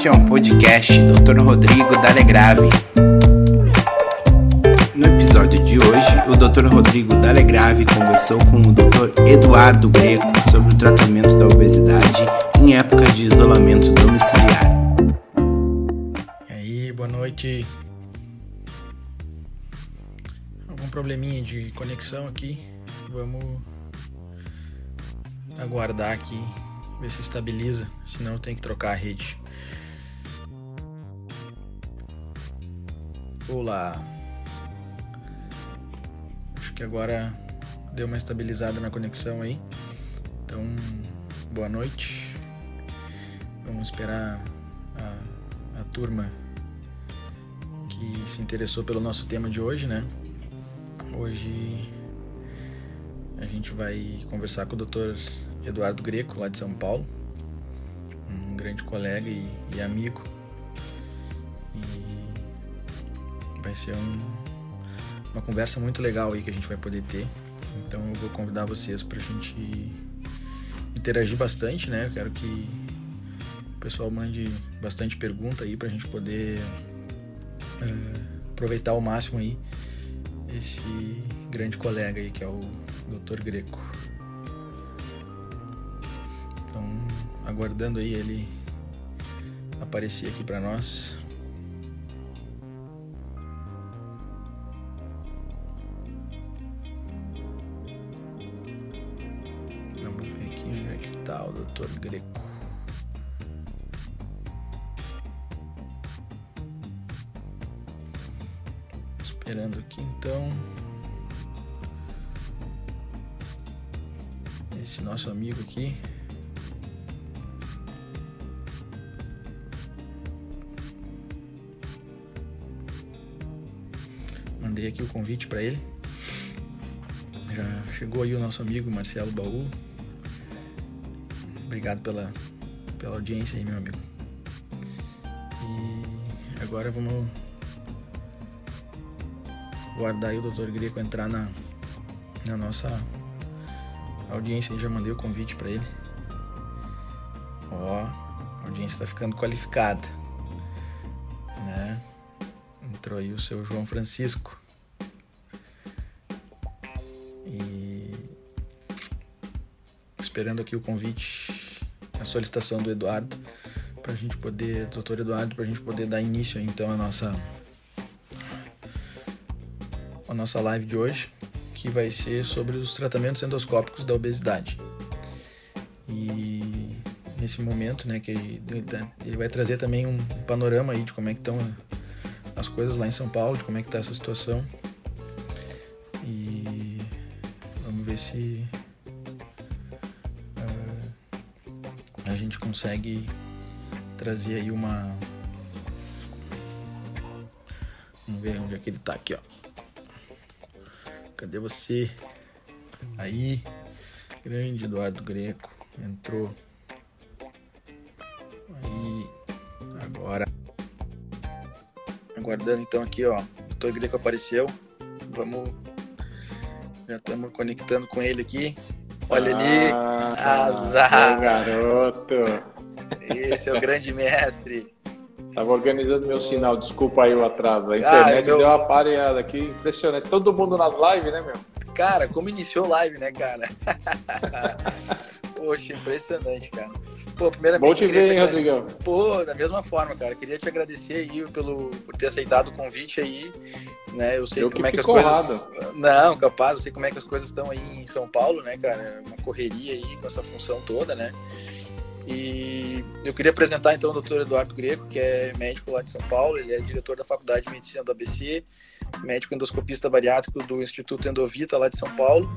Este é um podcast Dr. Rodrigo Dalegrave. No episódio de hoje, o Dr. Rodrigo Dalegrave conversou com o Dr. Eduardo Greco sobre o tratamento da obesidade em época de isolamento domiciliar. E aí, boa noite. Algum probleminha de conexão aqui? Vamos aguardar aqui, ver se estabiliza, senão tenho que trocar a rede. Olá. Acho que agora deu uma estabilizada na conexão aí. Então, boa noite. Vamos esperar a, a turma que se interessou pelo nosso tema de hoje, né? Hoje a gente vai conversar com o Dr. Eduardo Greco, lá de São Paulo, um grande colega e, e amigo. Vai ser um, uma conversa muito legal aí que a gente vai poder ter. Então eu vou convidar vocês para a gente interagir bastante, né? Eu quero que o pessoal mande bastante pergunta aí para a gente poder uh, aproveitar ao máximo aí esse grande colega aí que é o Dr. Greco. Então, aguardando aí ele aparecer aqui para nós. Dr. Greco. Esperando aqui então. Esse nosso amigo aqui. Mandei aqui o convite para ele. Já chegou aí o nosso amigo Marcelo Baú. Obrigado pela, pela audiência aí, meu amigo. E agora vamos guardar aí o Dr. Greco entrar na, na nossa audiência. Já mandei o convite para ele. Ó, a audiência está ficando qualificada, né? Entrou aí o seu João Francisco. E esperando aqui o convite, a solicitação do Eduardo para a gente poder, doutor Eduardo, para a gente poder dar início então a nossa a nossa live de hoje, que vai ser sobre os tratamentos endoscópicos da obesidade. E nesse momento, né, que ele vai trazer também um panorama aí de como é que estão as coisas lá em São Paulo, de como é que está essa situação. E vamos ver se consegue trazer aí uma Vamos ver onde é que ele está aqui, ó. Cadê você? Aí, grande Eduardo Greco entrou. Aí, agora. Aguardando então aqui, ó. O doutor Greco apareceu. Vamos. Já estamos conectando com ele aqui. Olha ali. Ah, Azar. garoto. Esse é o grande mestre. Tava organizando meu sinal, desculpa aí o atraso. A internet Ah, meu- deu uma pareada aqui, impressionante. Todo mundo nas lives, né, meu? Cara, como iniciou live, né, cara? Poxa, impressionante, cara. Pô, primeiramente. Bom te ver, hein, Rodrigão? Pô, da mesma forma, cara. Queria te agradecer aí pelo, por ter aceitado o convite aí. Né? Eu sei Eu como que é que as coisas. Não, capaz, eu sei como é que as coisas estão aí em São Paulo, né, cara? É Uma correria aí com essa função toda, né? E eu queria apresentar então o doutor Eduardo Greco, que é médico lá de São Paulo, ele é diretor da Faculdade de Medicina do ABC, médico endoscopista bariátrico do Instituto Endovita lá de São Paulo,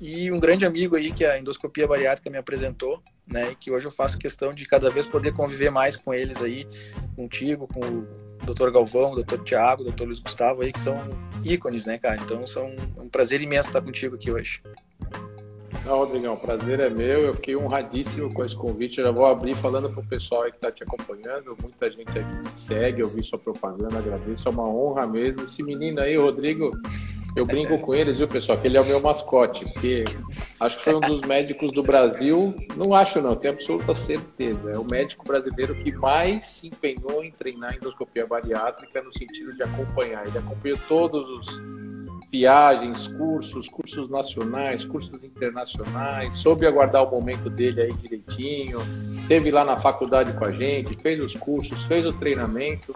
e um grande amigo aí que a endoscopia bariátrica me apresentou, né, e que hoje eu faço questão de cada vez poder conviver mais com eles aí, contigo, com o Dr. Galvão, Dr. Tiago, Dr. Luiz Gustavo aí, que são ícones, né, cara? Então são um prazer imenso estar contigo aqui hoje. Rodrigão, o prazer é meu. Eu fiquei honradíssimo com esse convite. Eu já vou abrir falando pro pessoal aí que tá te acompanhando. Muita gente aqui te segue, eu vi sua propaganda, agradeço. É uma honra mesmo. Esse menino aí, Rodrigo, Eu brinco com eles, viu, pessoal, que ele é o meu mascote, porque acho que foi um dos médicos do Brasil, não acho não, tenho absoluta certeza, é o médico brasileiro que mais se empenhou em treinar endoscopia bariátrica no sentido de acompanhar. Ele acompanhou todos os viagens, cursos, cursos nacionais, cursos internacionais, soube aguardar o momento dele aí direitinho, esteve lá na faculdade com a gente, fez os cursos, fez o treinamento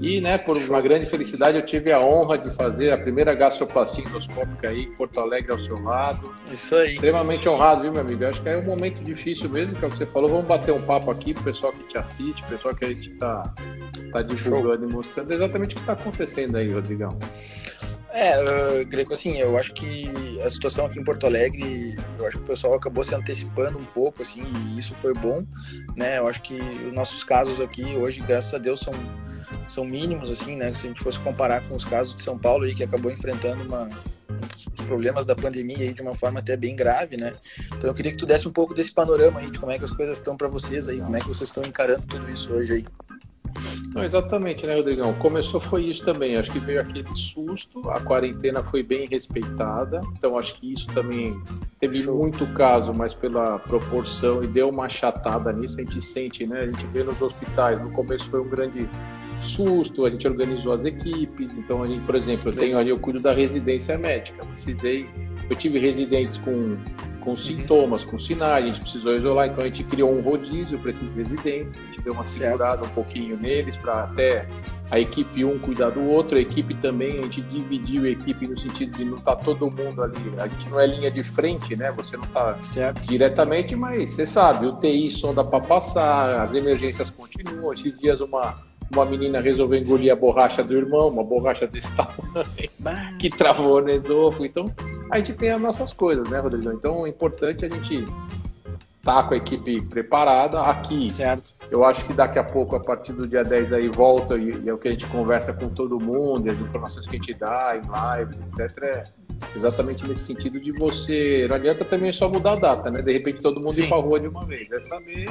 e, né, por uma grande felicidade, eu tive a honra de fazer a primeira gastroplastia endoscópica aí em Porto Alegre ao seu lado. Isso aí. Extremamente honrado, viu, meu amigo? Eu acho que é um momento difícil mesmo, que é o que você falou. Vamos bater um papo aqui pro pessoal que te assiste, pessoal que a gente tá, tá divulgando Show. e mostrando exatamente o que está acontecendo aí, Rodrigão. É, uh, Greco, assim, eu acho que a situação aqui em Porto Alegre, eu acho que o pessoal acabou se antecipando um pouco, assim, e isso foi bom, né? Eu acho que os nossos casos aqui hoje, graças a Deus, são, são mínimos, assim, né? Se a gente fosse comparar com os casos de São Paulo aí, que acabou enfrentando uma, os problemas da pandemia aí de uma forma até bem grave, né? Então eu queria que tu desse um pouco desse panorama aí de como é que as coisas estão para vocês aí, como é que vocês estão encarando tudo isso hoje aí. Não, exatamente, né, Rodrigão? Começou foi isso também. Acho que veio aquele susto, a quarentena foi bem respeitada, então acho que isso também teve Show. muito caso, mas pela proporção e deu uma achatada nisso, a gente sente, né? A gente vê nos hospitais. No começo foi um grande susto, a gente organizou as equipes. Então, a gente, por exemplo, eu tenho ali, eu cuido da residência médica. Precisei, eu tive residentes com com uhum. sintomas, com sinais, a gente precisou isolar, então a gente criou um rodízio para esses residentes, a gente deu uma segurada um pouquinho neles para até a equipe um cuidar do outro, a equipe também, a gente dividiu a equipe no sentido de não estar tá todo mundo ali, a gente não é linha de frente, né? Você não está diretamente, mas você sabe, o TI sonda para passar, as emergências continuam, esses dias uma uma menina resolveu engolir a borracha do irmão, uma borracha desse tamanho, que travou no esôfago. Então, a gente tem as nossas coisas, né, Rodrigo? Então, é importante a gente estar tá com a equipe preparada aqui. Certo. Eu acho que daqui a pouco, a partir do dia 10 aí, volta e, e é o que a gente conversa com todo mundo, as informações que a gente dá em live, etc. É exatamente nesse sentido de você. Não adianta também só mudar a data, né? De repente todo mundo Sim. ir pra rua de uma vez. É saber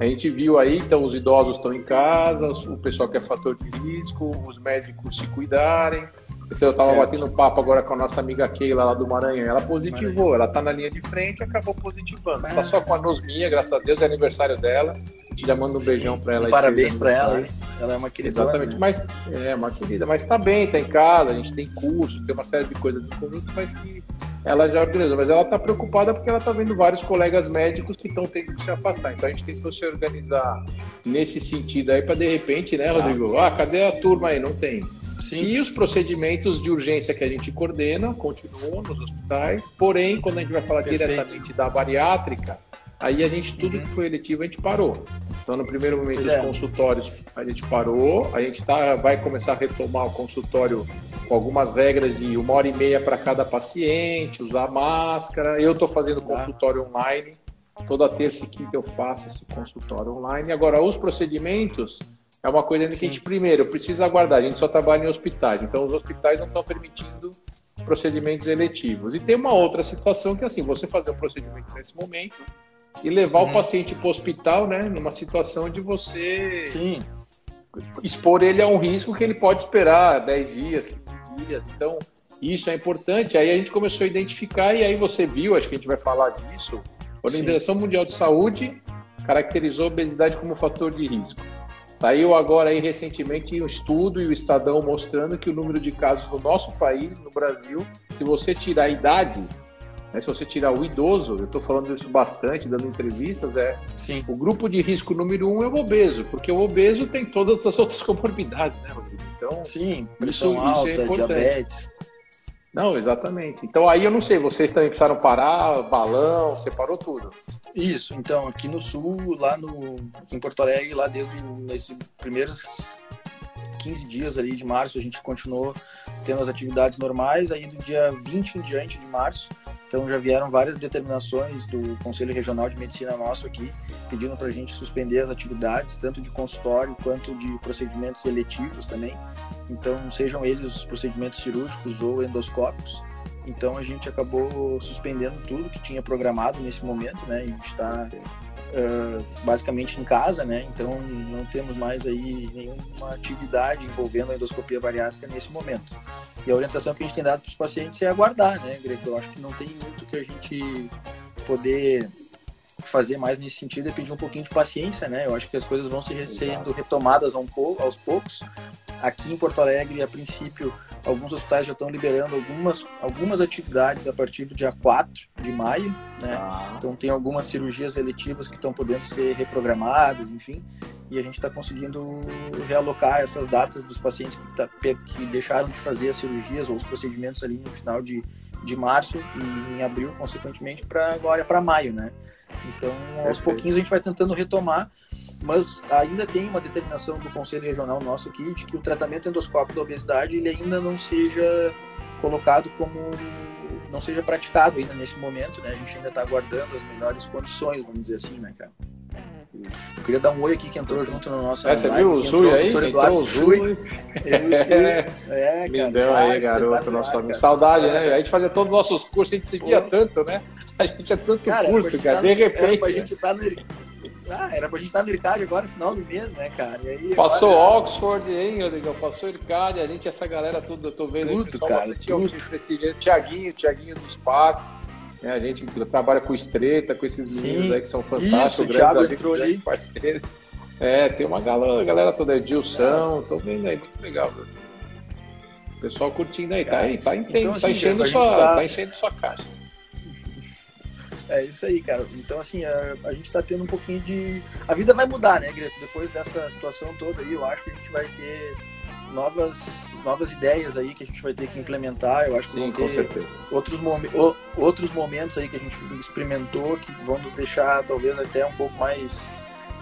a gente viu aí, então, os idosos estão em casa, o pessoal que é fator de risco, os médicos se cuidarem. Então, eu estava batendo papo agora com a nossa amiga Keila lá do Maranhão. Ela positivou, Maranhão. ela está na linha de frente e acabou positivando. Está só com anosmia, graças a Deus, é aniversário dela. A gente já manda um beijão para ela. Parabéns para ela, ela é uma querida. Exatamente, né? mas é uma querida, mas está bem, está em casa, a gente tem curso, tem uma série de coisas em conjunto, mas que ela já organizou, mas ela está preocupada porque ela está vendo vários colegas médicos que estão tendo que se afastar. Então a gente tentou se organizar nesse sentido aí para de repente, né, Rodrigo? Ah, cadê a turma aí? Não tem. Sim. E os procedimentos de urgência que a gente coordena continuam nos hospitais, porém, quando a gente vai falar Perfeito. diretamente da bariátrica, aí a gente, tudo uhum. que foi eletivo, a gente parou. Então, no primeiro momento, os é. consultórios a gente parou, a gente tá, vai começar a retomar o consultório com algumas regras de uma hora e meia para cada paciente, usar máscara. Eu estou fazendo tá. consultório online, toda terça e quinta eu faço esse consultório online. Agora, os procedimentos é uma coisa que a gente, primeiro, precisa aguardar. A gente só trabalha em hospitais, então os hospitais não estão permitindo procedimentos eletivos. E tem uma outra situação que, assim, você fazer um procedimento nesse momento e levar uhum. o paciente para o hospital, né, numa situação de você Sim. expor ele a um risco que ele pode esperar 10 dias, 15 dias. Então, isso é importante. Aí a gente começou a identificar, e aí você viu, acho que a gente vai falar disso, a Organização Sim. Mundial de Saúde caracterizou a obesidade como fator de risco. Saiu agora aí recentemente um estudo e o Estadão mostrando que o número de casos no nosso país, no Brasil, se você tirar a idade, né, se você tirar o idoso, eu estou falando isso bastante, dando entrevistas, é Sim. o grupo de risco número um é o obeso, porque o obeso tem todas as outras comorbidades, né, Rodrigo? Então, Sim, pressão isso, alta, isso é diabetes. Não, exatamente. Então aí eu não sei, vocês também precisaram parar, balão, separou tudo. Isso, então aqui no sul, lá no, em Porto Alegre, lá desde esses primeiros 15 dias ali de março, a gente continuou tendo as atividades normais, aí do dia 20 em diante de março, então já vieram várias determinações do Conselho Regional de Medicina nosso aqui, pedindo para a gente suspender as atividades, tanto de consultório quanto de procedimentos eletivos também. Então, sejam eles os procedimentos cirúrgicos ou endoscópicos. Então, a gente acabou suspendendo tudo que tinha programado nesse momento, né? E está uh, basicamente em casa, né? Então não temos mais aí nenhuma atividade envolvendo a endoscopia bariátrica nesse momento. E a orientação que a gente tem dado para os pacientes é aguardar, né, Greg? Eu acho que não tem muito que a gente poder fazer mais nesse sentido é pedir um pouquinho de paciência, né? Eu acho que as coisas vão se sendo retomadas aos poucos. Aqui em Porto Alegre, a princípio, alguns hospitais já estão liberando algumas, algumas atividades a partir do dia 4 de maio, né? Ah. Então tem algumas cirurgias eletivas que estão podendo ser reprogramadas, enfim, e a gente está conseguindo realocar essas datas dos pacientes que, tá, que deixaram de fazer as cirurgias ou os procedimentos ali no final de, de março e em abril, consequentemente, para agora para maio, né? Então, aos pouquinhos a gente vai tentando retomar, mas ainda tem uma determinação do Conselho Regional nosso aqui de que o tratamento endoscópico da obesidade ele ainda não seja colocado como não seja praticado ainda nesse momento, né? A gente ainda está aguardando as melhores condições, vamos dizer assim, né, cara? Eu queria dar um oi aqui que entrou junto no nosso. É, você viu o Zui aí? Entrou o Zui. É, é, Lindão aí, garoto, nosso amigo. Saudade, né? A gente fazia todos os nossos cursos, a gente se via tanto, né? A gente tinha tanto cara, curso, cara. Tá de repente. Era pra gente estar tá no. Ah, era pra gente estar tá no IRCAD agora, no final do mês, né, cara? Aí, Passou agora... Oxford, hein, Rodrigão? Passou IRCAD, a gente, essa galera tudo, eu tô vendo tudo, aí, pessoal, cara, tudo. Tiaguinho, Tiaguinho dos Patos. Né? A gente trabalha com Estreita, com esses meninos Sim. aí que são fantásticos, Isso, grandes amigos, entrou ali. parceiros. É, tem uma galera, a galera toda, Edilson, é. tô vendo aí, muito legal. Viu? O pessoal curtindo aí, tá aí, tá, então, tá, assim, enchendo, sua, tá... tá enchendo sua caixa. É isso aí, cara. Então, assim, a, a gente tá tendo um pouquinho de. A vida vai mudar, né, Greto? Depois dessa situação toda aí, eu acho que a gente vai ter novas, novas ideias aí que a gente vai ter que implementar. Eu acho que Sim, vão ter outros, momen outros momentos aí que a gente experimentou que vão nos deixar talvez até um pouco mais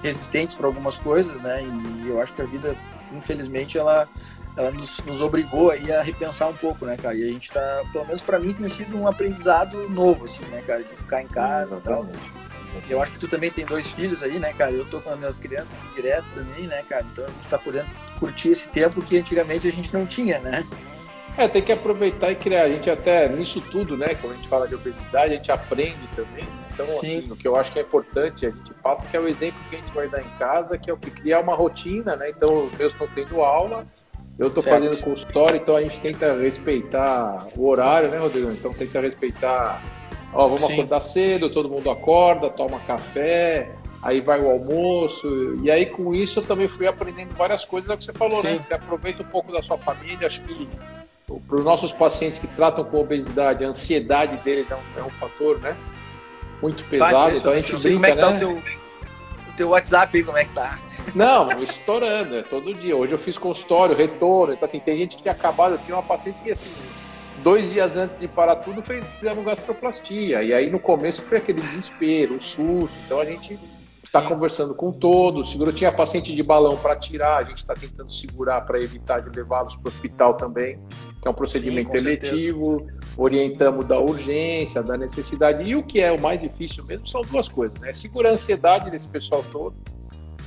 resistentes para algumas coisas, né? E eu acho que a vida, infelizmente, ela, ela nos, nos obrigou aí a repensar um pouco, né, cara? E a gente tá, pelo menos para mim, tem sido um aprendizado novo, assim, né, cara? De ficar em casa e tal. Eu acho que tu também tem dois filhos aí, né, cara? Eu tô com as minhas crianças aqui direto também, né, cara? Então a gente tá podendo curtir esse tempo que antigamente a gente não tinha, né? É, tem que aproveitar e criar. A gente até, nisso tudo, né, quando a gente fala de obesidade, a gente aprende também. Então, Sim. assim, o que eu acho que é importante, a gente passa que é o exemplo que a gente vai dar em casa, que é o que criar uma rotina, né? Então, os meus estão tendo aula, eu estou fazendo consultório, então a gente tenta respeitar o horário, né, Rodrigo? Então, tenta respeitar Ó, vamos Sim. acordar cedo, todo mundo acorda, toma café, aí vai o almoço. E aí com isso eu também fui aprendendo várias coisas, é o que você falou, né? Sim. né? Você aproveita um pouco da sua família, acho que para os nossos pacientes que tratam com obesidade, a ansiedade deles é um, é um fator, né? Muito pesado, tá, então a gente brinca, como é que tá né? o teu, o teu WhatsApp aí, como é que tá? Não, estourando, é todo dia. Hoje eu fiz consultório, retorno, então assim, tem gente que tinha acabado, eu tinha uma paciente que assim, dois dias antes de parar tudo, fizeram gastroplastia. E aí no começo foi aquele desespero, o susto. Então a gente está conversando com todos. Seguro tinha paciente de balão para tirar, a gente está tentando segurar para evitar de levá-los para o hospital também, que é um procedimento Sim, eletivo. Orientamos da urgência, da necessidade. E o que é o mais difícil mesmo são duas coisas, né? Segurar a ansiedade desse pessoal todo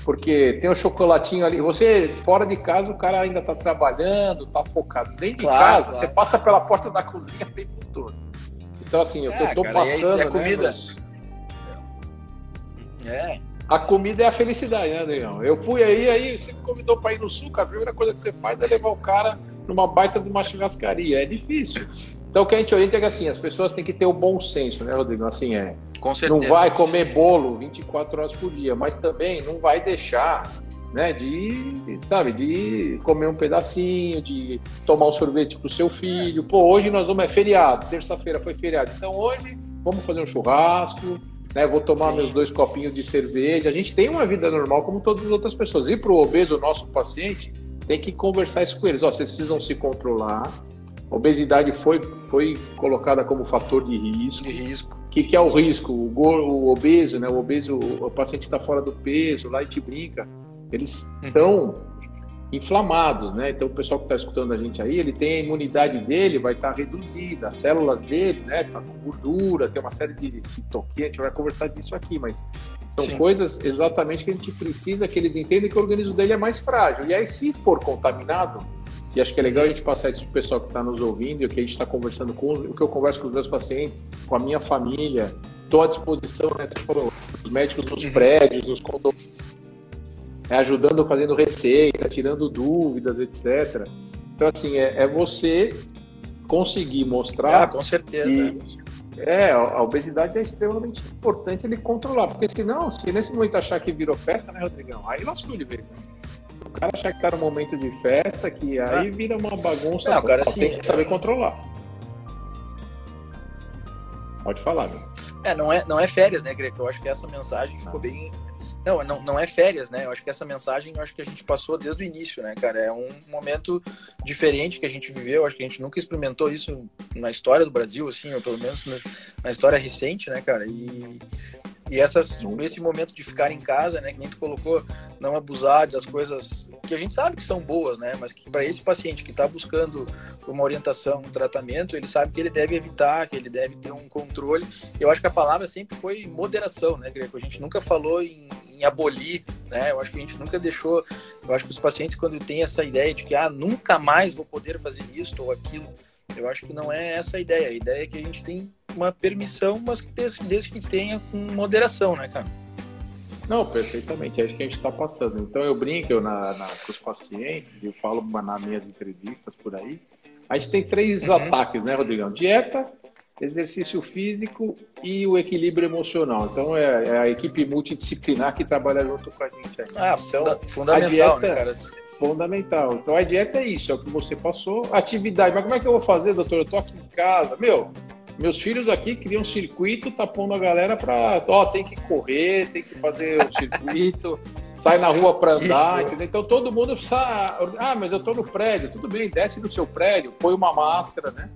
porque tem o chocolatinho ali. Você, fora de casa, o cara ainda tá trabalhando, tá focado. Dentro de casa, claro. você passa pela porta da cozinha o tempo todo. Então, assim, é, eu tô cara, passando. E a, né, comida. Nos... É. A comida é a felicidade, né, Leão? Eu fui aí, aí você me convidou para ir no sul, cara. A primeira coisa que você faz é levar o cara numa baita de uma churrascaria. É difícil. Então o que a gente orienta é que assim, as pessoas têm que ter o bom senso, né, Rodrigo? Assim é. Com certeza. Não vai comer bolo 24 horas por dia, mas também não vai deixar, né, de, sabe, de comer um pedacinho, de tomar um sorvete pro seu filho. Pô, hoje nós vamos é feriado, terça-feira foi feriado. Então hoje vamos fazer um churrasco, né? Vou tomar Sim. meus dois copinhos de cerveja. A gente tem uma vida normal como todas as outras pessoas. E pro obeso, o nosso paciente, tem que conversar isso com eles. Ó, vocês precisam se controlar obesidade foi, foi colocada como fator de risco. De risco. O que, que é o risco? O, o obeso, né? O obeso, o paciente está fora do peso, lá e te brinca. Eles estão uhum. inflamados, né? Então o pessoal que está escutando a gente aí, ele tem a imunidade dele vai estar tá reduzida, as células dele, né? Tá com gordura, tem uma série de citoquinas, a gente vai conversar disso aqui, mas são Sim. coisas exatamente que a gente precisa que eles entendam que o organismo dele é mais frágil. E aí, se for contaminado, e acho que é legal a gente passar isso para o pessoal que está nos ouvindo e o que a gente está conversando com o que eu converso com os meus pacientes, com a minha família. Estou à disposição, né? Você falou, os médicos nos prédios, nos condomínios, né, ajudando, fazendo receita, tirando dúvidas, etc. Então, assim, é, é você conseguir mostrar. Ah, com certeza. Que, é, a obesidade é extremamente importante ele controlar, porque senão, se nesse momento achar que virou festa, né, Rodrigão? Aí lascou de vez. O cara achar que tá no momento de festa, que aí ah. vira uma bagunça, não, cara, assim, tem que saber é... controlar. Pode falar, meu. É, não é, não é férias, né, Greco? Eu acho que essa mensagem ficou bem não, não, não é férias, né? Eu acho que essa mensagem, eu acho que a gente passou desde o início, né, cara? É um momento diferente que a gente viveu. Eu acho que a gente nunca experimentou isso na história do Brasil, assim, ou pelo menos na história recente, né, cara? E, e essas, esse momento de ficar em casa, né, que nem tu colocou, não abusar das coisas que a gente sabe que são boas, né, mas que para esse paciente que está buscando uma orientação, um tratamento, ele sabe que ele deve evitar, que ele deve ter um controle. Eu acho que a palavra sempre foi moderação, né, Greco? A gente nunca falou em, em abolir, né? Eu acho que a gente nunca deixou. Eu acho que os pacientes, quando têm essa ideia de que, ah, nunca mais vou poder fazer isso ou aquilo, eu acho que não é essa a ideia. A ideia é que a gente tem uma permissão, mas que desde, desde que a gente tenha com moderação, né, cara? Não, perfeitamente. É isso que a gente está passando. Então eu brinco eu na, na, com os pacientes, eu falo nas minhas entrevistas por aí. A gente tem três uhum. ataques, né, Rodrigão? Dieta, exercício físico e o equilíbrio emocional. Então é, é, a equipe multidisciplinar que trabalha junto com a gente aí. Ah, então, fundamental, né, dieta, né, cara? Fundamental. Então a dieta é isso, é o que você passou. Atividade, mas como é que eu vou fazer, doutor? Eu tô aqui em casa. Meu, meus filhos aqui criam um circuito, tá pondo a galera para, ó, tem que correr, tem que fazer o circuito, sai na rua para andar, entendeu? Então todo mundo precisa, ah, mas eu tô no prédio, tudo bem, desce do seu prédio, põe uma máscara, né?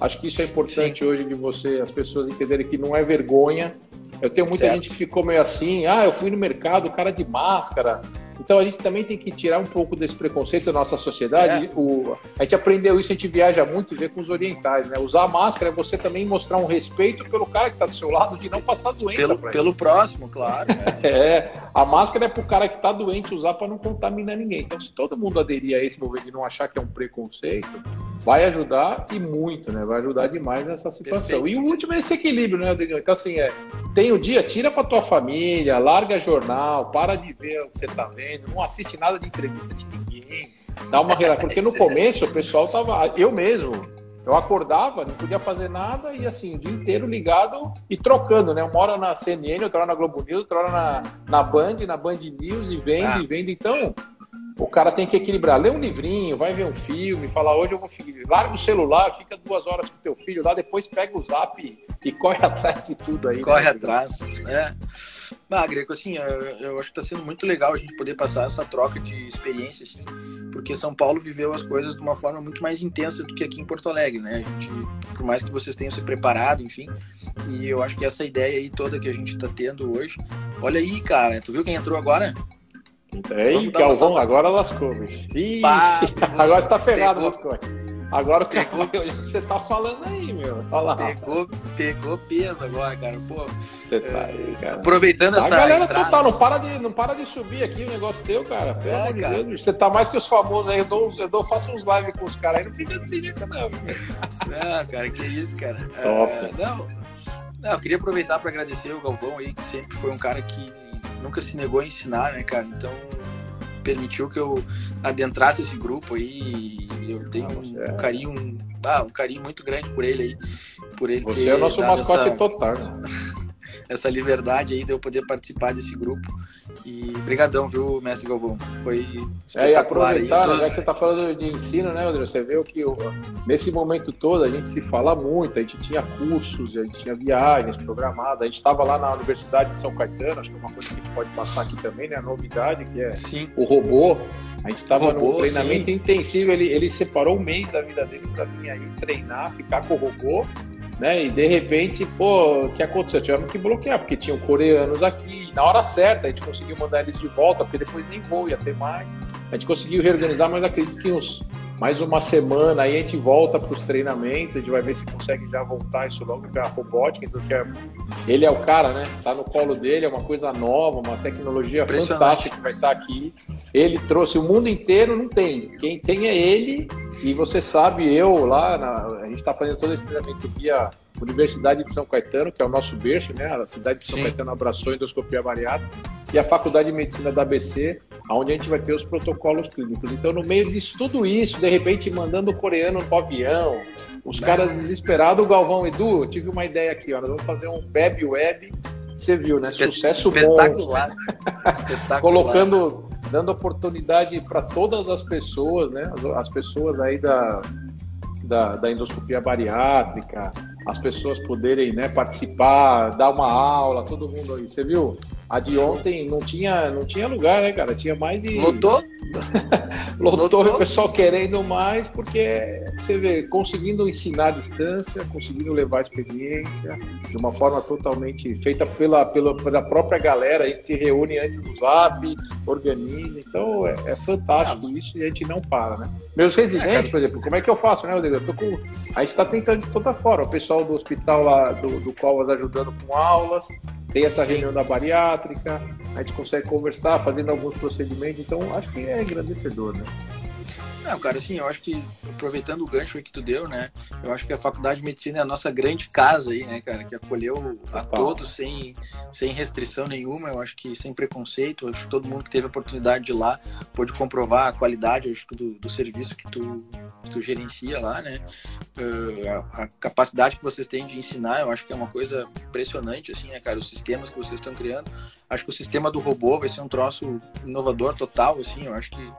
Acho que isso é importante Sim. hoje de você, as pessoas entenderem que não é vergonha. Eu tenho muita certo. gente que ficou meio assim, ah, eu fui no mercado, cara de máscara, então a gente também tem que tirar um pouco desse preconceito da nossa sociedade. É. O, a gente aprendeu isso, a gente viaja muito e vê com os orientais, né? Usar máscara é você também mostrar um respeito pelo cara que está do seu lado de não passar doença. Pelo, pelo próximo, claro. Né? é, a máscara é para o cara que está doente usar para não contaminar ninguém. Então, se todo mundo aderir a esse movimento e não achar que é um preconceito, vai ajudar e muito, né? Vai ajudar demais nessa situação. Perfeito. E o último é esse equilíbrio, né, Adriano? Então, assim, é, tem o dia, tira para tua família, larga jornal, para de ver o que você está vendo não assiste nada de entrevista de ninguém. Dá uma relação. Porque no começo o pessoal tava. Eu mesmo, eu acordava, não podia fazer nada e assim, o dia inteiro ligado e trocando, né? Uma hora na CNN, outra hora na Globo News, outra hora na, na Band, na Band News e vendo ah. e vendo. Então, o cara tem que equilibrar. Lê um livrinho, vai ver um filme, fala hoje eu vou. Larga o celular, fica duas horas com teu filho lá, depois pega o zap e, e corre atrás de tudo aí. Corre né? atrás, né? Ah, Greco, assim, eu, eu acho que está sendo muito legal a gente poder passar essa troca de experiência, assim, porque São Paulo viveu as coisas de uma forma muito mais intensa do que aqui em Porto Alegre, né? A gente, por mais que vocês tenham se preparado, enfim, e eu acho que essa ideia aí toda que a gente está tendo hoje, olha aí, cara, tu viu quem entrou agora? Ei, Galvão, agora lascou, bicho. Ih, agora você tá ferrado. Agora pegou... que você tá falando aí, meu. Olha lá. Pegou, pegou peso agora, cara. Pô, você tá é, aí, cara. Aproveitando essa. A galera entrada... total, não para, de, não para de subir aqui o negócio teu, cara. Pelo é, amor de Deus, você tá mais que os famosos aí. Eu, dou, eu dou, faço uns live com os caras aí. Não fica desse jeito, não. Não, cara, que isso, cara. Top. É, não, não, eu queria aproveitar para agradecer o Galvão aí, que sempre foi um cara que nunca se negou a ensinar, né, cara? Então, permitiu que eu adentrasse esse grupo aí. Eu tenho um, é. carinho, um, ah, um carinho muito grande por ele aí. Por ele Você é o nosso mascote essa... total. Né? essa liberdade aí de eu poder participar desse grupo. E brigadão, viu, mestre Galvão? Foi É, e aproveitar, já que você está falando de ensino, né, André? Você vê que nesse momento todo a gente se fala muito, a gente tinha cursos, a gente tinha viagens programadas, a gente estava lá na Universidade de São Caetano, acho que é uma coisa que a gente pode passar aqui também, né? A novidade, que é sim. o robô. A gente estava no treinamento sim. intensivo, ele, ele separou um mês da vida dele para vir aí treinar, ficar com o robô né? E de repente, pô, o que aconteceu? Tivemos que bloquear, porque tinham coreanos aqui, na hora certa a gente conseguiu mandar eles de volta, porque depois nem voo ia ter mais. A gente conseguiu reorganizar, mas acredito que uns mais uma semana aí a gente volta para os treinamentos, a gente vai ver se consegue já voltar isso logo para a robótica, então que é, ele é o cara, né? Tá no colo dele, é uma coisa nova, uma tecnologia fantástica que vai estar aqui. Ele trouxe o mundo inteiro, não tem. Quem tem é ele, e você sabe, eu lá, na, a gente está fazendo todo esse treinamento via Universidade de São Caetano, que é o nosso berço, né? A cidade de São Sim. Caetano abraçou a endoscopia bariátrica, e a Faculdade de Medicina da ABC, onde a gente vai ter os protocolos clínicos. Então, no meio disso, tudo isso, de repente, mandando o coreano no avião, os caras desesperados, o Galvão, Edu, eu tive uma ideia aqui, ó, nós vamos fazer um web web, você viu, né? Sucesso espetacular. bom. Espetacular. Colocando, dando oportunidade para todas as pessoas, né? As, as pessoas aí da, da, da, endoscopia bariátrica, as pessoas poderem né, participar, dar uma aula, todo mundo aí. Você viu? A de ontem não tinha, não tinha lugar, né, cara? Tinha mais de. Lotou? Lotou o pessoal querendo mais, porque você vê, conseguindo ensinar à distância, conseguindo levar a experiência de uma forma totalmente feita pela, pela, pela própria galera. A gente se reúne antes do Zap, organiza. Então é, é fantástico isso e a gente não para, né? Meus residentes, por exemplo, como é que eu faço, né, Rodrigo? Eu tô com... A gente está tentando de toda forma. O pessoal do hospital lá, do, do Covas ajudando com aulas, tem essa reunião da bariátrica, a gente consegue conversar, fazendo alguns procedimentos, então acho que é engrandecedor, né? Não, cara, assim, eu acho que, aproveitando o gancho que tu deu, né, eu acho que a Faculdade de Medicina é a nossa grande casa aí, né, cara, que acolheu a todos sem, sem restrição nenhuma, eu acho que sem preconceito, eu acho que todo mundo que teve a oportunidade de ir lá pôde comprovar a qualidade, acho do, do serviço que tu, que tu gerencia lá, né, uh, a, a, capacidade que vocês têm de ensinar, eu acho que é uma coisa impressionante, assim, né, cara, os sistemas que vocês estão criando, acho que o sistema do robô vai ser um troço inovador total, assim, eu acho que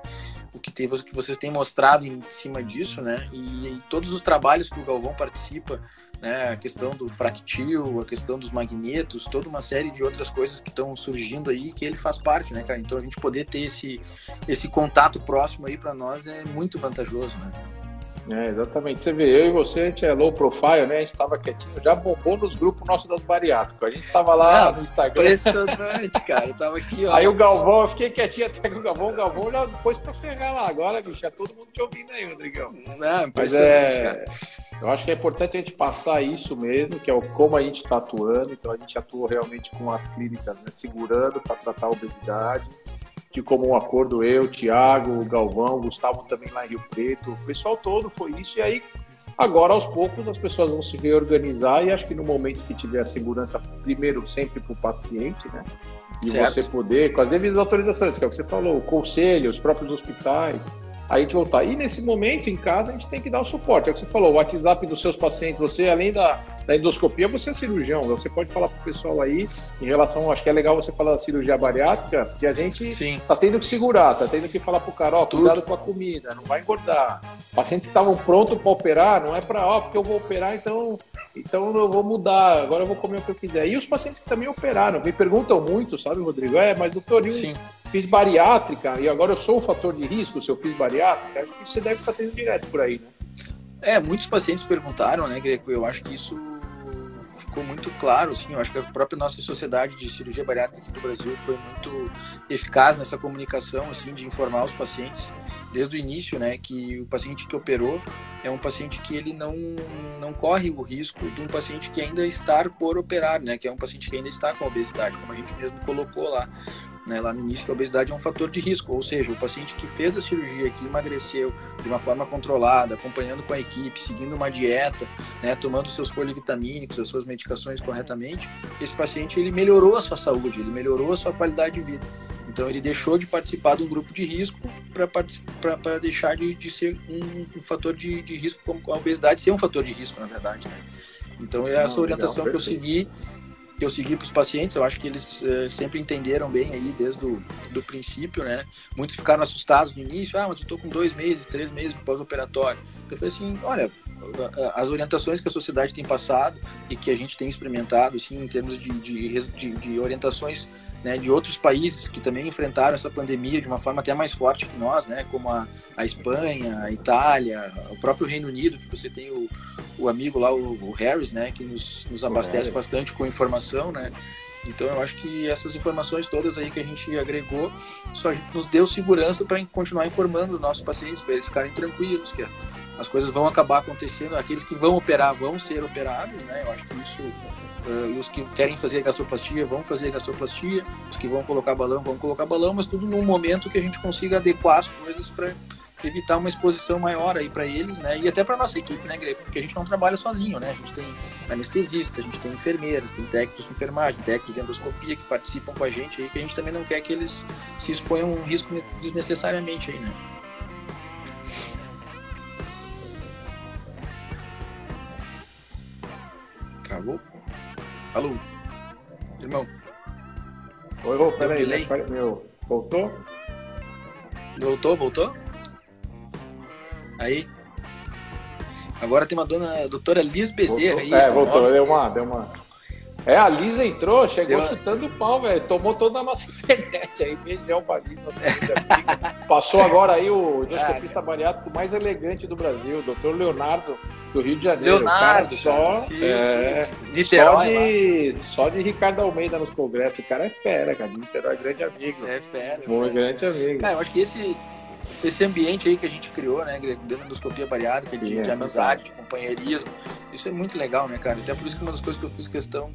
o que, tem, que vocês têm mostrado em cima disso, né? E, todos os trabalhos que o Galvão participa, né? A questão do fractil, a questão dos magnetos, toda uma série de outras coisas que estão surgindo aí que ele faz parte, né, cara? Então a gente poder ter esse, esse contato próximo aí para nós é muito vantajoso, né? É, exatamente. Você vê, eu e você, a gente é low profile, né? A gente estava quietinho, já bombou nos grupos nossos das bariátricos. A gente estava lá Não, no Instagram. Impressionante, cara. Eu tava aqui, ó. Aí o Galvão, eu fiquei quietinho até que o Galvão, o Galvão já depois pra pegar lá. Agora, bicho, é todo mundo te ouvindo aí, Rodrigão. Não, Mas é. Cara. Eu acho que é importante a gente passar isso mesmo, que é o como a gente está atuando. Então a gente atua realmente com as clínicas, né, segurando para tratar a obesidade de comum acordo eu, Thiago, Galvão, Gustavo também lá em Rio Preto, o pessoal todo foi isso, e aí agora aos poucos as pessoas vão se reorganizar e acho que no momento que tiver a segurança, primeiro sempre para o paciente, né? E certo. você poder, com as devidas autorizações, que é o que você falou, o conselho, os próprios hospitais, a gente voltar. E nesse momento, em casa, a gente tem que dar o suporte. É o que você falou, o WhatsApp dos seus pacientes, você, além da, da endoscopia, você é cirurgião. Você pode falar para o pessoal aí, em relação, acho que é legal você falar da cirurgia bariátrica, que a gente está tendo que segurar, está tendo que falar para o cara, ó, cuidado com a comida, não vai engordar. Pacientes que estavam prontos para operar, não é para, ó, porque eu vou operar, então então eu vou mudar, agora eu vou comer o que eu quiser. E os pacientes que também operaram, me perguntam muito, sabe, Rodrigo? É, mas doutor, eu fiz bariátrica e agora eu sou um fator de risco se eu fiz bariátrica? Acho que você deve estar tendo direto por aí, né? É, muitos pacientes perguntaram, né, Greco? Eu acho que isso ficou muito claro, assim, eu acho que a própria nossa sociedade de cirurgia bariátrica aqui do Brasil foi muito eficaz nessa comunicação, assim, de informar os pacientes desde o início, né, que o paciente que operou é um paciente que ele não, não corre o risco de um paciente que ainda está por operar, né, que é um paciente que ainda está com obesidade, como a gente mesmo colocou lá né, lá no início que a obesidade é um fator de risco, ou seja, o paciente que fez a cirurgia, que emagreceu de uma forma controlada, acompanhando com a equipe, seguindo uma dieta, né, tomando seus polivitamínicos, as suas medicações corretamente, esse paciente ele melhorou a sua saúde, ele melhorou a sua qualidade de vida. Então ele deixou de participar de um grupo de risco para deixar de, de ser um, fator de, de, risco, como a obesidade ser um fator de risco, na verdade. Né? Então é essa Não, orientação legal, que eu segui que eu segui para os pacientes, eu acho que eles uh, sempre entenderam bem aí desde o do princípio, né? Muitos ficaram assustados no início, ah, mas eu estou com dois meses, três meses de pós-operatório. Eu falei assim, olha, as orientações que a sociedade tem passado e que a gente tem experimentado, assim, em termos de, de, de, de orientações né, de outros países que também enfrentaram essa pandemia de uma forma até mais forte que nós, né, como a, a Espanha, a Itália, o próprio Reino Unido, que você tem o, o amigo lá, o, Harris, né, que nos, nos abastece bastante com informação, né, então eu acho que essas informações todas aí que a gente agregou só nos deu segurança para continuar informando os nossos pacientes, para eles ficarem tranquilos, que as coisas vão acabar acontecendo, aqueles que vão operar vão ser operados, né? Eu acho que isso Uh, os que querem fazer gastroplastia vão fazer gastroplastia, os que vão colocar balão vão colocar balão, mas tudo num momento que a gente consiga adequar as coisas para evitar uma exposição maior aí para eles, né? E até para nossa equipe, né, Greco? Porque a gente não trabalha sozinho, né? A gente tem anestesista, a gente tem enfermeiras, tem técnicos de enfermagem, técnicos de endoscopia que participam com a gente aí, que a gente também não quer que eles se exponham a um risco desnecessariamente aí, né? Travou? Alô? Irmão? Oi, ô, peraí, meu, voltou? Voltou, voltou? Aí. Agora tem uma dona, a doutora Liz Bezerra voltou, aí. É, voltou, deu uma, deu uma. É, a Liz entrou, chegou deu chutando o pau, velho. Tomou toda a nossa internet aí, beijão pra Liz, nossa Passou agora aí o endoscopista ah, bariátrico mais elegante do Brasil, o doutor Leonardo do Rio de Janeiro. Leonardo, só, sim, é, só, de, só de Ricardo Almeida nos congressos. O cara é fera, cara. Niterói é grande amigo. É fera. Muito grande amigo. Cara, eu acho que esse, esse ambiente aí que a gente criou, né, dentro da endoscopia bariátrica, de, é de amizade, de companheirismo, isso é muito legal, né, cara? Até por isso que uma das coisas que eu fiz questão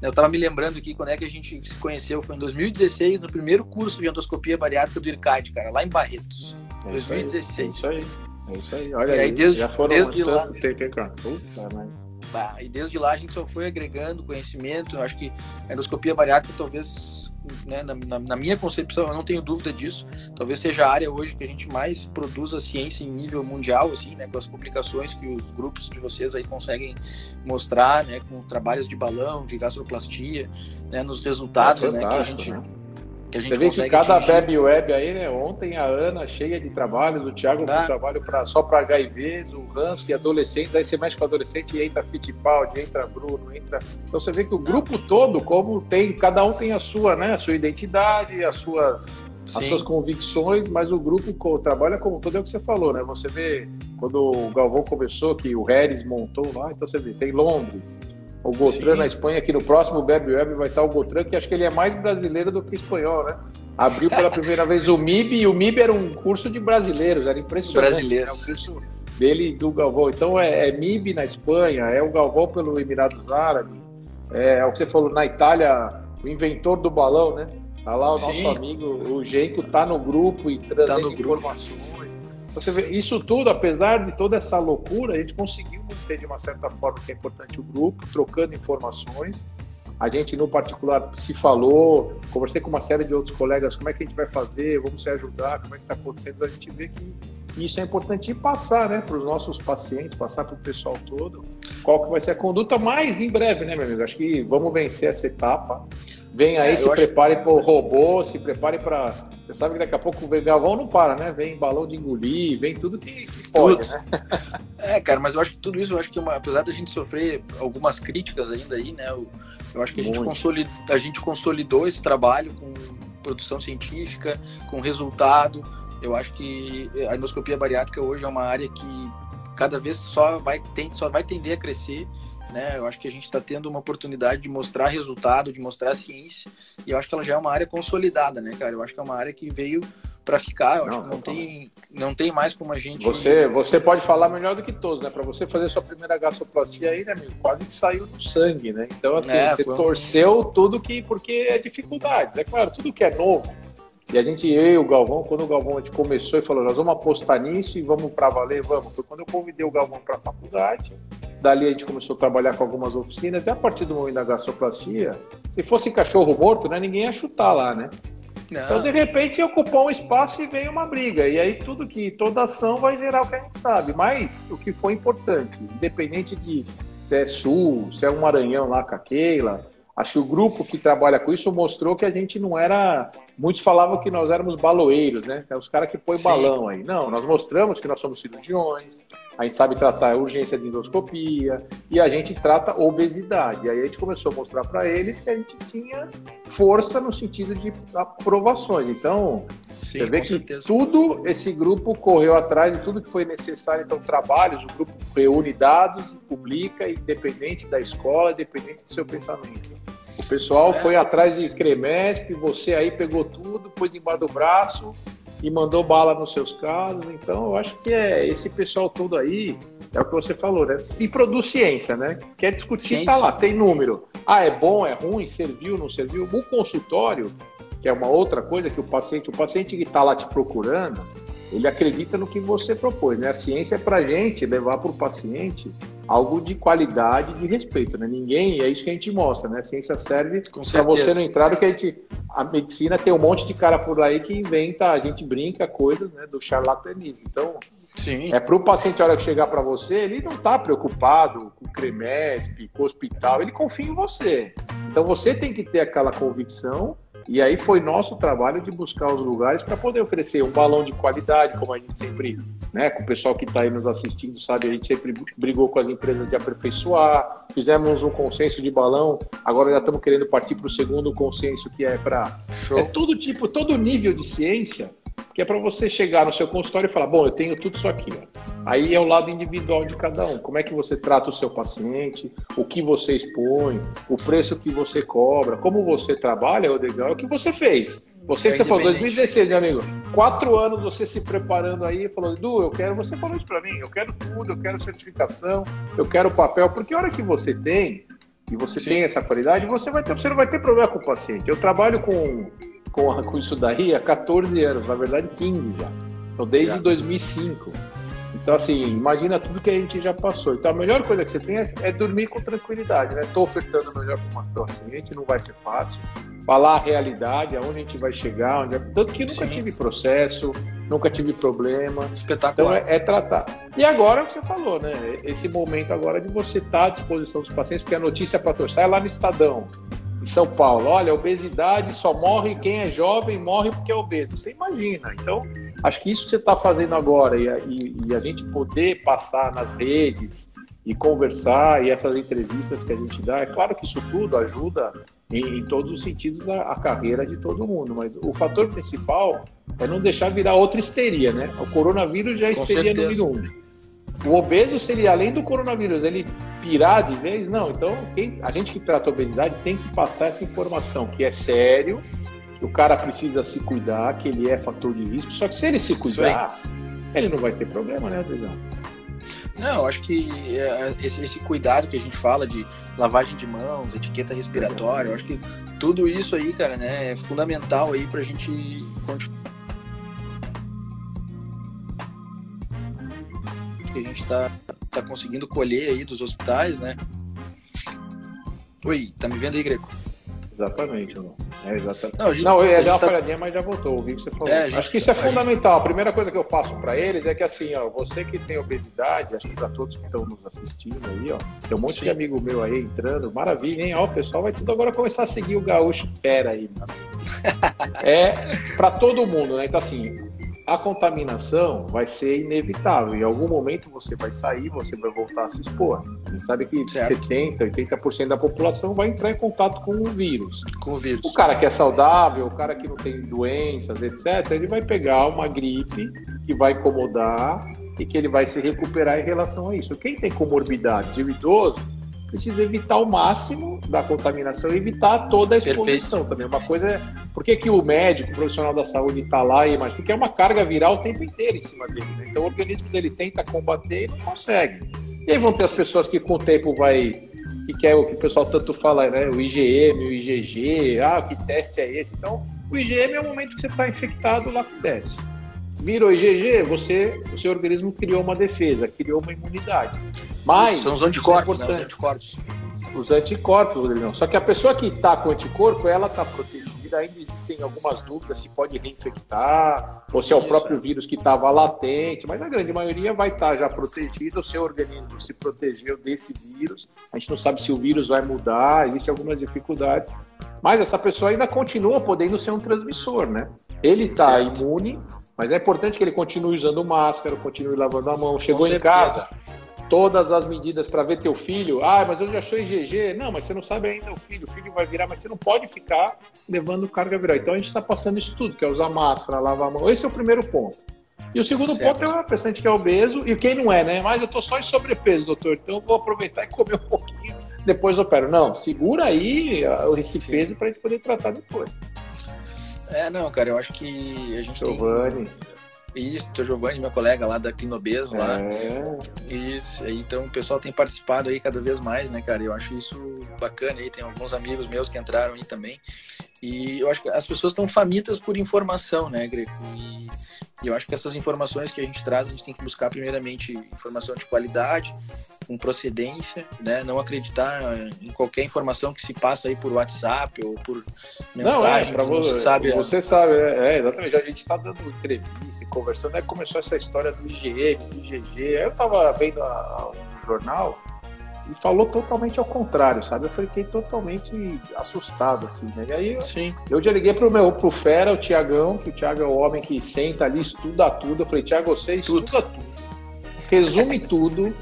né, eu tava me lembrando aqui quando é que a gente se conheceu, foi em 2016, no primeiro curso de endoscopia bariátrica do IRCAD, cara, lá em Barretos. É 2016. É isso aí. É isso aí. Olha e aí, desde, já foram desde lá. Puta, e desde lá a gente só foi agregando conhecimento. Eu acho que a endoscopia bariátrica talvez, né, na, na, na, minha concepção, eu não tenho dúvida disso. Talvez seja a área hoje que a gente mais produz a ciência em nível mundial, assim, né, com as publicações que os grupos de vocês aí conseguem mostrar, né, com trabalhos de balão, de gastroplastia, né, nos resultados, é né, que a gente né? Que a gente Você vê que cada atingir. web aí, né? Ontem a Ana cheia de trabalhos, o Thiago ah. com trabalho pra, só para HIVs, o Hans que é adolescente, aí você mexe com adolescente e entra Fittipaldi, entra Bruno, entra. Então você vê que o grupo todo, como tem, cada um tem a sua, né? A sua identidade, as suas as suas convicções, mas o grupo trabalha como todo é o que você falou, né? Você vê quando o Galvão começou, que o Harris montou lá, então você vê, tem Londres, o Gotran Sim. na Espanha, que no próximo Beb Web vai estar o Gotran, que acho que ele é mais brasileiro do que espanhol, né? Abriu pela primeira vez o MIB, e o MIB era um curso de brasileiros, era impressionante. Brasileiros. Né? O curso dele do Galvão. Então é, é MIB na Espanha, é o Galvão pelo Emirados Árabes, é, é, o que você falou, na Itália, o inventor do balão, né? Tá lá o nosso amigo, o Genco, tá no grupo e trazendo tá informações. Você vê, isso tudo, apesar de toda essa loucura, a gente conseguiu manter de uma certa forma que é importante o grupo, trocando informações. A gente, no particular, se falou, conversei com uma série de outros colegas, como é que a gente vai fazer, vamos se ajudar, como é que está acontecendo. A gente vê que isso é importante passar né, para os nossos pacientes, passar para o pessoal todo, qual que vai ser a conduta mais em breve, né, meu amigo? Acho que vamos vencer essa etapa. Vem aí, é, se prepare acho... para o robô, se prepare para. Você sabe que daqui a pouco o Galvão não para, né? Vem balão de engolir, vem tudo que, que pode, né? É, cara, mas eu acho que tudo isso, eu acho que uma, apesar da gente sofrer algumas críticas ainda aí, né? Eu, eu acho que a gente, a gente consolidou esse trabalho com produção científica, com resultado. Eu acho que a endoscopia bariátrica hoje é uma área que cada vez só vai, tem, só vai tender a crescer né? Eu acho que a gente está tendo uma oportunidade de mostrar resultado, de mostrar ciência, e eu acho que ela já é uma área consolidada, né, cara? Eu acho que é uma área que veio para ficar, eu não, acho que não tem, não tem mais como a gente... Você, você pode falar melhor do que todos, né? Para você fazer sua primeira gastroplastia aí, né, amigo? Quase que saiu do sangue, né? Então, assim, é, você torceu tudo que... Porque é dificuldades, é claro, tudo que é novo, e a gente, eu e o Galvão, quando o Galvão a gente começou e falou, nós vamos apostar nisso e vamos para valer, vamos. Foi quando eu convidei o Galvão para a faculdade, Dali a gente começou a trabalhar com algumas oficinas, e a partir do momento da gastroplastia, se fosse cachorro morto, né, ninguém ia chutar lá, né? Não. Então, de repente, ocupou um espaço e veio uma briga. E aí, tudo que, toda ação vai gerar o que a gente sabe. Mas o que foi importante, independente de se é Sul, se é um Maranhão lá com a Keila, acho que o grupo que trabalha com isso mostrou que a gente não era. Muitos falavam que nós éramos baloeiros, né? É os caras que põem balão aí. Não, nós mostramos que nós somos cirurgiões, a gente sabe tratar a urgência de endoscopia e a gente trata obesidade. Aí a gente começou a mostrar para eles que a gente tinha força no sentido de aprovações. Então, Sim, você vê que certeza. tudo esse grupo correu atrás de tudo que foi necessário. Então, trabalhos, o grupo reúne dados e publica, independente da escola, independente do seu pensamento. O pessoal é. foi atrás de Cremesp, você aí pegou tudo, pôs embaixo do braço e mandou bala nos seus casos. Então, eu acho que é esse pessoal todo aí, é o que você falou, né? E produz ciência, né? Quer discutir, ciência. tá lá, tem número. Ah, é bom, é ruim, serviu, não serviu. O consultório, que é uma outra coisa que o paciente, o paciente que está lá te procurando, ele acredita no que você propôs, né? A ciência é para gente levar para o paciente algo de qualidade, de respeito, né? Ninguém, é isso que a gente mostra, né? A ciência serve para você não entrar no que a gente, a medicina tem um monte de cara por aí que inventa, a gente brinca coisas, né? Do charlatanismo. Então, Sim. é para o paciente, a hora que chegar para você, ele não está preocupado com o CREMESP, com o hospital, ele confia em você. Então, você tem que ter aquela convicção e aí foi nosso trabalho de buscar os lugares para poder oferecer um balão de qualidade, como a gente sempre, né, com o pessoal que está aí nos assistindo, sabe, a gente sempre brigou com as empresas de aperfeiçoar, fizemos um consenso de balão, agora já estamos querendo partir para o segundo consenso, que é para. É todo tipo, todo nível de ciência que é para você chegar no seu consultório e falar, bom, eu tenho tudo isso aqui. Ó. Aí é o lado individual de cada um. Como é que você trata o seu paciente, o que você expõe, o preço que você cobra, como você trabalha, Rodrigo, é o que você fez. Você que você falou, 2016, meu amigo, quatro anos você se preparando aí, falou, Edu, eu quero, você falou isso para mim, eu quero tudo, eu quero certificação, eu quero papel, porque a hora que você tem, e você Sim. tem essa qualidade, você, vai ter, você não vai ter problema com o paciente. Eu trabalho com com, com isso daí há 14 anos, na verdade 15 já. Então, desde já. 2005. Então, assim, imagina tudo que a gente já passou. Então, a melhor coisa que você tem é, é dormir com tranquilidade, né? Estou ofertando melhor para uma paciente, não vai ser fácil. Falar a realidade, aonde a gente vai chegar, onde é... tanto que nunca Sim. tive processo, nunca tive problema. Espetacular. Então, é, é, tratar. E agora, o que você falou, né? Esse momento agora de você estar à disposição dos pacientes, porque a notícia para torcer é lá no Estadão em São Paulo, olha, obesidade só morre quem é jovem, morre porque é obeso. Você imagina. Então, acho que isso que você está fazendo agora e, e, e, a gente poder passar nas redes e conversar e essas entrevistas que a gente dá, é claro que isso tudo ajuda em, em todos os sentidos a, a, carreira de todo mundo, mas o fator principal é não deixar virar outra histeria, né? O coronavírus já é histeria número um. O obeso seria, além do coronavírus, ele pirar de vez? Não. Então, quem, a gente que trata a obesidade tem que passar essa informação, que é sério, que o cara precisa se cuidar, que ele é fator de risco. Só que se ele se cuidar, ele não vai ter problema, né, Adriano? Não, acho que é, esse, esse, cuidado que a gente fala de lavagem de mãos, etiqueta respiratória, eu acho que tudo isso aí, cara, né, é fundamental aí pra gente continuar. Que a gente tá tá conseguindo colher aí dos hospitais, né? Oi, tá me vendo aí, Greco? Exatamente, não. É exatamente. Não, gente, não eu ia dar uma tá... falhadinha, mas já voltou. Ouvi o que você falou. É, gente, acho que isso é a fundamental. Gente... A primeira coisa que eu faço para eles é que assim, ó, você que tem obesidade, acho que para todos que estão nos assistindo aí, ó, tem um monte Sim. de amigo meu aí entrando, maravilha, hein? Ó, o pessoal vai tudo agora começar a seguir o gaúcho fera aí, mano. é para todo mundo, né? Então assim, a contaminação vai ser inevitável. Em algum momento você vai sair, você vai voltar a se expor. A gente sabe que certo. 70%, 80% da população vai entrar em contato com o vírus. Com o vírus. O cara que é saudável, o cara que não tem doenças, etc., ele vai pegar uma gripe que vai incomodar e que ele vai se recuperar em relação a isso. Quem tem comorbidade, o idoso, precisa evitar o máximo da contaminação e evitar toda a exposição Perfeito. também. Uma coisa é, por que, que o médico, o profissional da saúde está lá e mais? Porque é uma carga viral o tempo inteiro em cima dele. Né? Então o organismo dele tenta combater e não consegue. E aí vão ter as pessoas que com o tempo vai que quer o que o pessoal tanto fala, né? O IgM, o IgG, ah, que teste é esse? Então, o IgM é o momento que você está infectado lá com o teste virou IgG, você, o seu organismo criou uma defesa, criou uma imunidade. Mas. São os anticorpos, é né? Os anticorpos. Os anticorpos, Rodrigão. Só que a pessoa que está com anticorpo, ela está protegida. Ainda existem algumas dúvidas se pode reinfectar, ou se é o próprio vírus que estava latente, mas a grande maioria vai estar tá já protegido, o seu organismo se protegeu desse vírus. A gente não sabe se o vírus vai mudar, existem algumas dificuldades. Mas essa pessoa ainda continua podendo ser um transmissor, né? Ele está imune, mas é importante que ele continue usando máscara, continue lavando a mão. Chegou em casa, todas as medidas para ver teu filho. Ah, mas eu já sou IgG. Não, mas você não sabe ainda o filho. O filho vai virar, mas você não pode ficar levando carga viral. Então a gente está passando isso tudo, que é usar máscara, lavar a mão. Esse é o primeiro ponto. E o segundo certo. ponto é o paciente que é obeso e quem não é, né? Mas eu tô só em sobrepeso, doutor, então eu vou aproveitar e comer um pouquinho, depois opero. Não, segura aí esse Sim. peso para a gente poder tratar depois. É, não, cara, eu acho que a gente Giovanni. tem... Isso, teu Giovanni, meu colega lá da Clinobes é. lá. Isso, então o pessoal tem participado aí cada vez mais, né, cara? Eu acho isso bacana aí, tem alguns amigos meus que entraram aí também. E eu acho que as pessoas estão famintas por informação, né, Greco? E, e eu acho que essas informações que a gente traz, a gente tem que buscar primeiramente informação de qualidade, com procedência, né? Não acreditar em qualquer informação que se passa aí por WhatsApp ou por mensagem. Não, é, você, sabe, você sabe, é, é, exatamente. A gente está dando entrevista e conversando, aí começou essa história do IgM, do IgG. Aí eu estava vendo a, a, um jornal e falou totalmente ao contrário, sabe? Eu fiquei totalmente assustado, assim, né? E aí eu, Sim. eu já liguei pro meu, pro Fera, o Tiagão, que o Thiago é o homem que senta ali, estuda tudo. Eu falei, Tiago, você estuda tudo. tudo. Resume tudo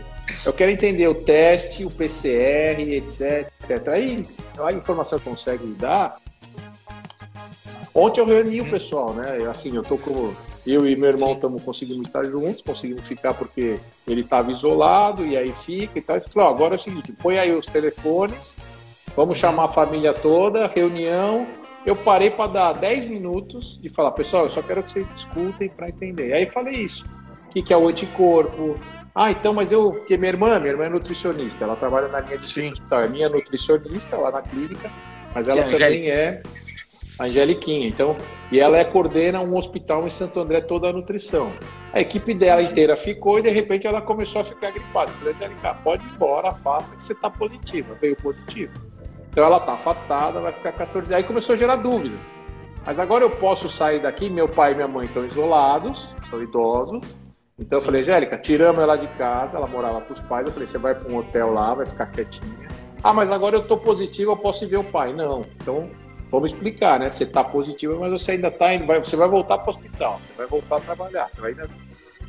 eu quero entender o teste, o PCR, etc, etc. Aí a informação que consegue dar. Ontem eu reuni o pessoal, né? Assim, eu tô com. Eu e meu irmão estamos conseguindo estar juntos, conseguimos ficar porque ele estava isolado e aí fica e tal. Ele falou: agora é o seguinte, põe aí os telefones, vamos chamar a família toda, reunião. Eu parei para dar 10 minutos de falar, pessoal, eu só quero que vocês escutem para entender. Aí falei isso: o que, que é o anticorpo, ah, então, mas eu. Porque minha irmã, minha irmã é nutricionista, ela trabalha na linha de Sim. hospital. É minha nutricionista lá na clínica, mas ela Sim, também é a Angeliquinha. Então, e ela é, coordena um hospital em Santo André toda a nutrição. A equipe dela inteira ficou e de repente ela começou a ficar gripada. Eu falei, Angelica, pode ir embora, afasta que você está positiva, veio positivo. Então ela está afastada, vai ficar 14 dias. Aí começou a gerar dúvidas. Mas agora eu posso sair daqui, meu pai e minha mãe estão isolados, são idosos então Sim. eu falei, Angélica, tiramos ela de casa, ela morava com os pais. Eu falei, você vai para um hotel lá, vai ficar quietinha. Ah, mas agora eu tô positivo, eu posso ir ver o pai. Não. Então, vamos explicar, né? Você tá positivo, mas você ainda tá indo, você vai voltar para o hospital, você vai voltar a trabalhar, você vai ainda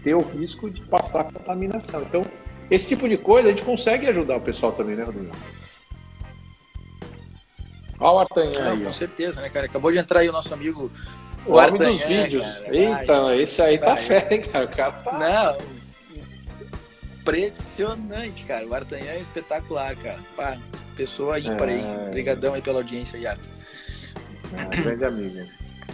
ter o risco de passar contaminação. Então, esse tipo de coisa a gente consegue ajudar o pessoal também, né, Rodrigo? Olha o Artanha aí. Com certeza, né, cara? Acabou de entrar aí o nosso amigo o homem dos vídeos. Cara, Eita, vai, esse aí vai, tá fé, hein, cara? O cara tá. Não. Impressionante, cara. O Artanhã é espetacular, cara. Pá, pessoa ímpar é... aí. Obrigadão aí pela audiência, Yarta. É, grande amigo.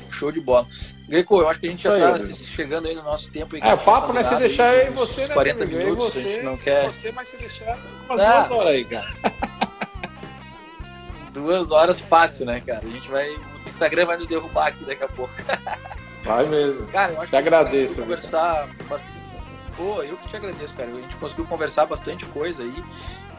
Show de bola. Greco, eu acho que a gente já tá chegando aí no nosso tempo. Aí, é, papo, né? Se deixar aí você, né? 40 minutos, você, a gente não quer. Você, mas se deixar umas ah. duas horas aí, cara. duas horas fácil, né, cara? A gente vai Instagram vai nos derrubar aqui daqui a pouco. Vai mesmo. Cara, eu acho te que agradeço. Conversar bastante. Pô, eu que te agradeço, cara. A gente conseguiu conversar bastante coisa aí,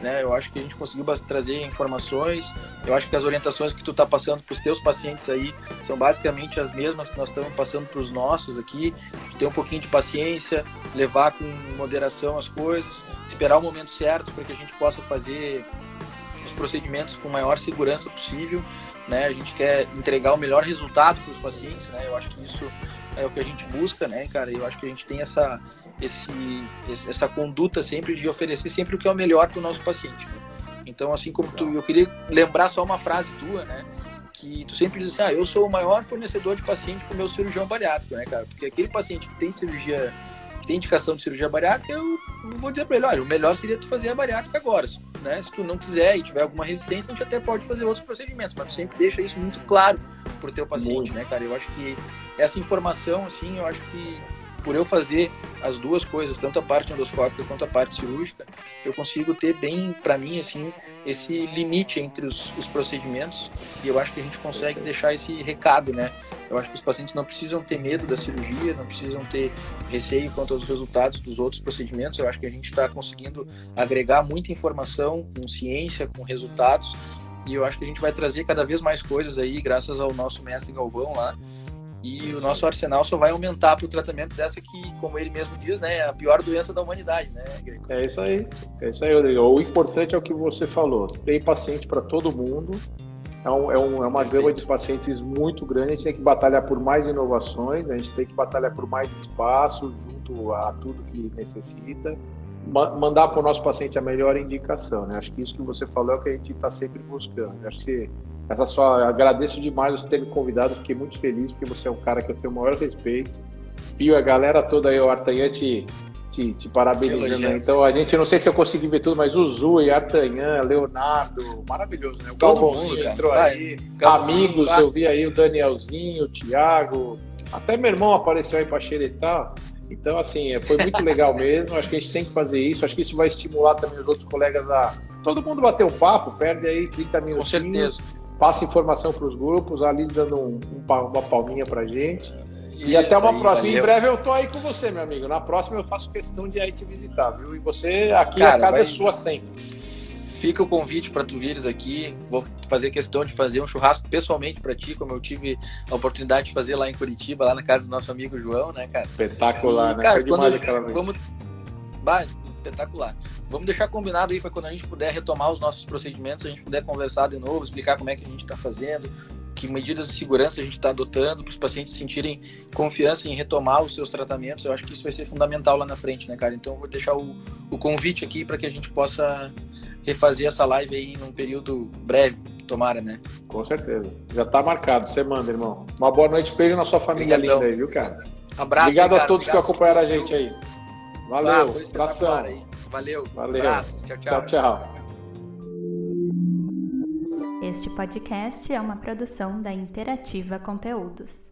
né? Eu acho que a gente conseguiu trazer informações. Eu acho que as orientações que tu tá passando para os teus pacientes aí são basicamente as mesmas que nós estamos passando para os nossos aqui. Ter um pouquinho de paciência, levar com moderação as coisas, esperar o momento certo para que a gente possa fazer os procedimentos com maior segurança possível né? A gente quer entregar o melhor resultado para os pacientes, né? Eu acho que isso é o que a gente busca, né, cara? Eu acho que a gente tem essa esse, essa conduta sempre de oferecer sempre o que é o melhor para o nosso paciente. Né? Então, assim como tu, eu queria lembrar só uma frase tua, né? Que tu sempre diz assim, ah, eu sou o maior fornecedor de paciente para o meu cirurgião bariátrico, né, cara? Porque aquele paciente que tem cirurgia que tem indicação de cirurgia bariátrica, eu vou dizer para ele, olha, o melhor seria tu fazer a bariátrica agora, né? Se tu não quiser e tiver alguma resistência, a gente até pode fazer outros procedimentos, mas tu sempre deixa isso muito claro pro teu paciente, muito. né, cara? Eu acho que essa informação, assim, eu acho que por eu fazer as duas coisas, tanto a parte endoscópica quanto a parte cirúrgica, eu consigo ter bem, para mim, assim, esse limite entre os, os, procedimentos e eu acho que a gente consegue deixar esse recado, né? Eu acho que os pacientes não precisam ter medo da cirurgia, não precisam ter receio quanto aos resultados dos outros procedimentos. Eu acho que a gente está conseguindo agregar muita informação com ciência, com resultados e eu acho que a gente vai trazer cada vez mais coisas aí, graças ao nosso mestre Galvão lá, e o nosso arsenal só vai aumentar para o tratamento dessa que, como ele mesmo diz, né, é a pior doença da humanidade, né, Greco? É isso aí. É isso aí, Rodrigo. O importante é o que você falou. Tem paciente para todo mundo. É, um, é, um, é uma Perfeito. gama de pacientes muito grande. A gente tem que batalhar por mais inovações, a gente tem que batalhar por mais espaço junto a tudo que necessita. Mandar para o nosso paciente a melhor indicação, né? Acho que isso que você falou é o que a gente está sempre buscando. Acho que essa sua, agradeço demais você ter me convidado, fiquei muito feliz porque você é um cara que eu tenho o maior respeito. Pio, a galera toda aí, o Artanhante te, te parabenizando. Então a gente, não sei se eu consegui ver tudo, mas o Zui, Artanhan, Leonardo, maravilhoso, né? O Galvãozinho entrou aí, amigos, eu vi aí o Danielzinho, o Thiago, até meu irmão apareceu aí para xeretar. Então, assim, é, foi muito legal mesmo. Acho que a gente tem que fazer isso. Acho que isso vai estimular também os outros colegas a todo mundo bater um papo, perde aí 30 minutos. Com certeza. Passa informação para os grupos, a Liz dando um, um, uma palminha para gente. E até uma aí, próxima. Valeu. Em breve eu tô aí com você, meu amigo. Na próxima eu faço questão de aí te visitar, viu? E você, aqui Cara, a casa vai... é sua sempre. Fica o convite para tu vires aqui. Vou fazer questão de fazer um churrasco pessoalmente para ti, como eu tive a oportunidade de fazer lá em Curitiba, lá na casa do nosso amigo João, né, cara? Espetacular, e, né? Cara, Foi quando eu, vamos... Bah, espetacular. Vamos deixar combinado aí para quando a gente puder retomar os nossos procedimentos, a gente puder conversar de novo, explicar como é que a gente está fazendo, que medidas de segurança a gente está adotando para os pacientes sentirem confiança em retomar os seus tratamentos. Eu acho que isso vai ser fundamental lá na frente, né, cara? Então, eu vou deixar o, o convite aqui para que a gente possa refazer essa live aí num período breve, tomara, né? Com certeza. Já está marcado. Você manda, irmão. Uma boa noite, beijo na sua família Obrigadão. linda aí, viu, cara? Abraço. Obrigado a todos obrigado que acompanharam a gente aí. Valeu. Ah, abração. Valeu. Valeu. Abraço. Tchau, tchau. tchau, tchau. Este podcast é uma produção da Interativa Conteúdos.